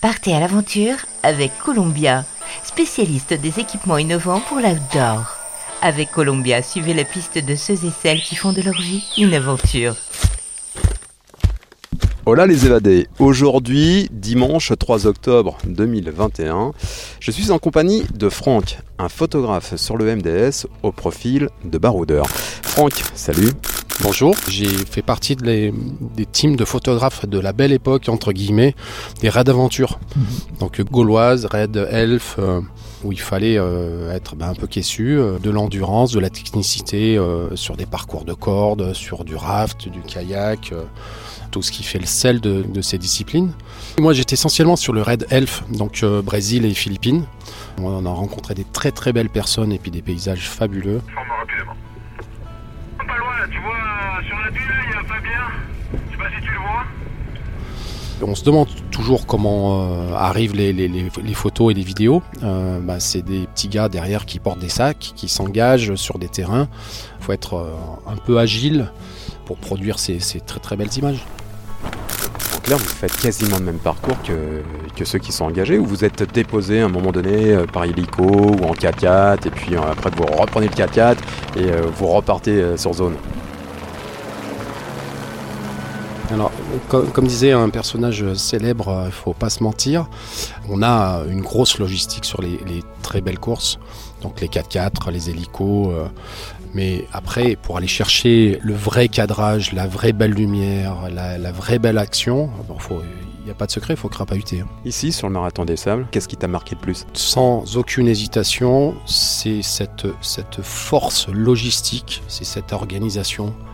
Partez à l'aventure avec Columbia, spécialiste des équipements innovants pour l'outdoor. Avec Columbia, suivez la piste de ceux et celles qui font de leur vie une aventure. Hola les évadés, aujourd'hui dimanche 3 octobre 2021, je suis en compagnie de Franck, un photographe sur le MDS au profil de baroudeur. Franck, salut Bonjour, j'ai fait partie des teams de photographes de la belle époque, entre guillemets, des raids d'aventure. Mhm. Donc gauloise, raid elf, euh, où il fallait euh, être ben, un peu caissu, euh, de l'endurance, de la technicité sur des parcours de cordes, sur du raft, du kayak, tout ce qui fait le sel de, ces disciplines. Moi j'étais essentiellement sur le raid elf, donc Brésil et Philippines. On a rencontré des très très belles personnes et puis des paysages fabuleux. On se demande toujours comment euh, arrivent les, photos et les vidéos. Euh, bah, c'est des petits gars derrière qui portent des sacs, qui s'engagent sur des terrains. Il faut être euh, un peu agile pour produire ces, très belles images. En clair, vous faites quasiment le même parcours que, ceux qui sont engagés ou vous êtes déposé à un moment donné par hélico ou en 4x4 et puis après vous reprenez le 4x4 et vous repartez sur zone? Alors, comme, disait un personnage célèbre, il euh, faut pas se mentir, on a une grosse logistique sur les, très belles courses, donc les 4x4, les hélicos. Euh, mais après, pour aller chercher le vrai cadrage, la vraie belle lumière, la, vraie belle action, il n'y a pas de secret, il faut crapahuter. Hein. Ici, sur le marathon des sables, qu'est-ce qui t'a marqué le plus? Sans aucune hésitation, c'est cette, cette force logistique, c'est cette organisation euh,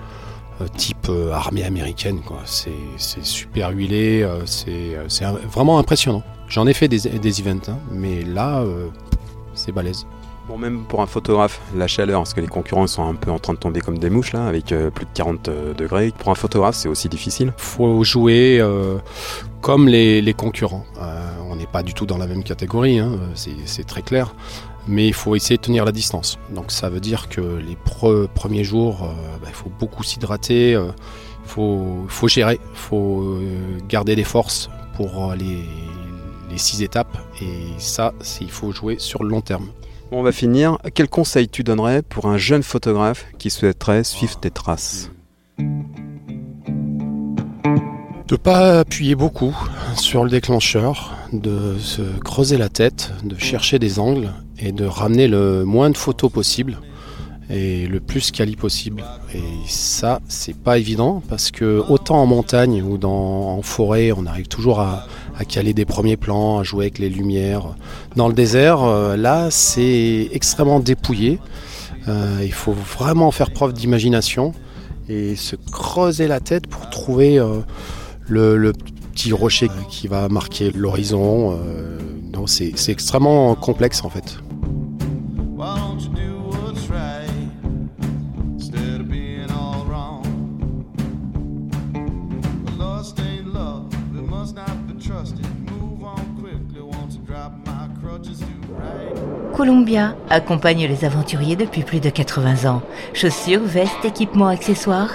type euh, armée américaine. C'est, super huilé, euh, c'est, vraiment impressionnant. J'en ai fait des, des events, hein, mais là, c'est balèze. Bon, même pour un photographe, la chaleur, parce que les concurrents sont un peu en train de tomber comme des mouches là, avec plus de 40 degrés. Pour un photographe, c'est aussi difficile. Faut jouer comme les, concurrents. on n'est pas du tout dans la même catégorie, hein, c'est très clair mais il faut essayer de tenir la distance. Donc ça veut dire que les premiers jours, euh, bah, il faut beaucoup s'hydrater, euh, il faut, faut, gérer, il faut euh, garder des forces pour les, les six étapes, et ça, il faut jouer sur le long terme. on va finir. Quel conseil tu donnerais pour un jeune photographe qui souhaiterait suivre tes traces? De pas appuyer beaucoup sur le déclencheur, de se creuser la tête, de chercher des angles et de ramener le moins de photos possible et le plus quali possible. Et ça, c'est pas évident parce que autant en montagne ou dans, en forêt, on arrive toujours à, caler des premiers plans, à jouer avec les lumières. Dans le désert, euh, là, c'est extrêmement dépouillé. Euh, il faut vraiment faire preuve d'imagination et se creuser la tête pour trouver euh, le, petit rocher qui va marquer l'horizon. c'est extrêmement complexe en fait. Columbia accompagne les aventuriers depuis plus de 80 ans. Chaussures, vestes, équipements, accessoires.